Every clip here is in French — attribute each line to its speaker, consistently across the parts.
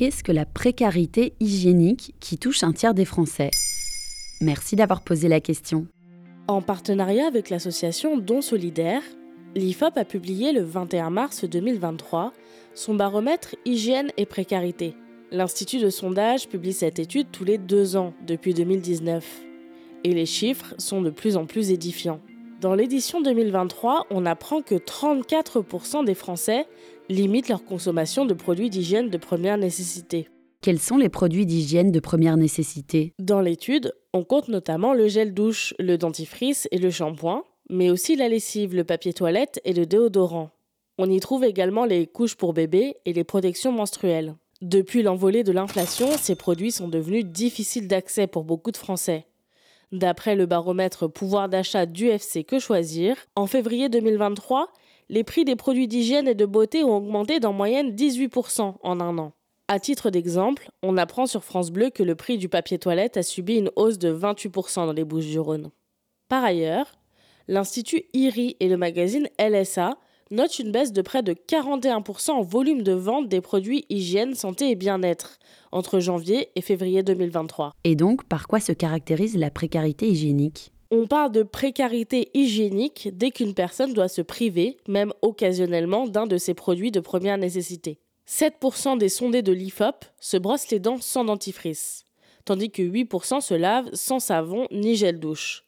Speaker 1: Qu'est-ce que la précarité hygiénique qui touche un tiers des Français Merci d'avoir posé la question.
Speaker 2: En partenariat avec l'association Don Solidaire, l'IFOP a publié le 21 mars 2023 son baromètre Hygiène et précarité. L'Institut de sondage publie cette étude tous les deux ans depuis 2019. Et les chiffres sont de plus en plus édifiants. Dans l'édition 2023, on apprend que 34% des Français limitent leur consommation de produits d'hygiène de première nécessité.
Speaker 1: Quels sont les produits d'hygiène de première nécessité?
Speaker 2: Dans l'étude, on compte notamment le gel douche, le dentifrice et le shampoing, mais aussi la lessive, le papier toilette et le déodorant. On y trouve également les couches pour bébés et les protections menstruelles. Depuis l'envolée de l'inflation, ces produits sont devenus difficiles d'accès pour beaucoup de Français. D'après le baromètre pouvoir d'achat d'UFC Que Choisir, en février 2023, les prix des produits d'hygiène et de beauté ont augmenté d'en moyenne 18% en un an. À titre d'exemple, on apprend sur France Bleu que le prix du papier toilette a subi une hausse de 28% dans les Bouches-du-Rhône. Par ailleurs, l'Institut IRI et le magazine LSA notent une baisse de près de 41% en volume de vente des produits hygiène, santé et bien-être entre janvier et février 2023.
Speaker 1: Et donc, par quoi se caractérise la précarité hygiénique?
Speaker 2: On parle de précarité hygiénique dès qu'une personne doit se priver, même occasionnellement, d'un de ses produits de première nécessité. 7% des sondés de l'IFOP se brossent les dents sans dentifrice, tandis que 8% se lavent sans savon ni gel douche.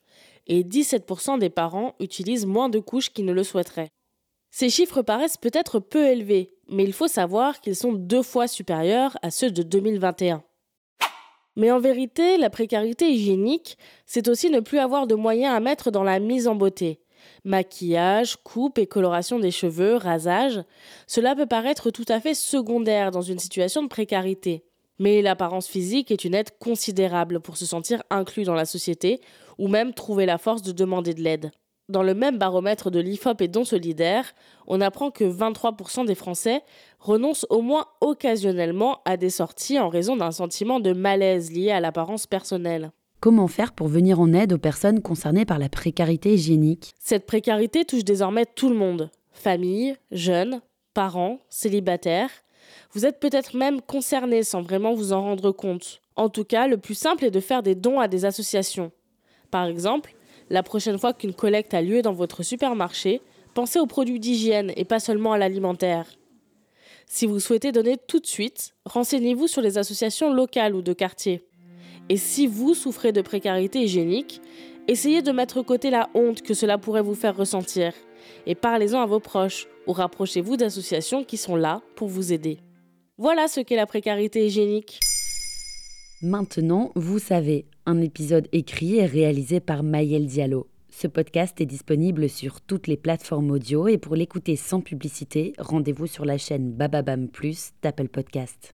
Speaker 2: Et 17% des parents utilisent moins de couches qu'ils ne le souhaiteraient. Ces chiffres paraissent peut-être peu élevés, mais il faut savoir qu'ils sont deux fois supérieurs à ceux de 2021. Mais en vérité, la précarité hygiénique, c'est aussi ne plus avoir de moyens à mettre dans la mise en beauté. Maquillage, coupe et coloration des cheveux, rasage, cela peut paraître tout à fait secondaire dans une situation de précarité. Mais l'apparence physique est une aide considérable pour se sentir inclus dans la société ou même trouver la force de demander de l'aide. Dans le même baromètre de l'IFOP et Don Solidaire, on apprend que 23% des Français renoncent au moins occasionnellement à des sorties en raison d'un sentiment de malaise lié à l'apparence personnelle.
Speaker 1: Comment faire pour venir en aide aux personnes concernées par la précarité hygiénique?
Speaker 2: Cette précarité touche désormais tout le monde. Famille, jeunes, parents, célibataires. Vous êtes peut-être même concernés sans vraiment vous en rendre compte. En tout cas, le plus simple est de faire des dons à des associations. Par exemple, la prochaine fois qu'une collecte a lieu dans votre supermarché, pensez aux produits d'hygiène et pas seulement à l'alimentaire. Si vous souhaitez donner tout de suite, renseignez-vous sur les associations locales ou de quartier. Et si vous souffrez de précarité hygiénique, essayez de mettre côté la honte que cela pourrait vous faire ressentir et parlez-en à vos proches ou rapprochez-vous d'associations qui sont là pour vous aider. Voilà ce qu'est la précarité hygiénique.
Speaker 1: Maintenant, vous savez, un épisode écrit et réalisé par Maël Diallo. Ce podcast est disponible sur toutes les plateformes audio et pour l'écouter sans publicité, rendez-vous sur la chaîne Bababam Plus d'Apple Podcast.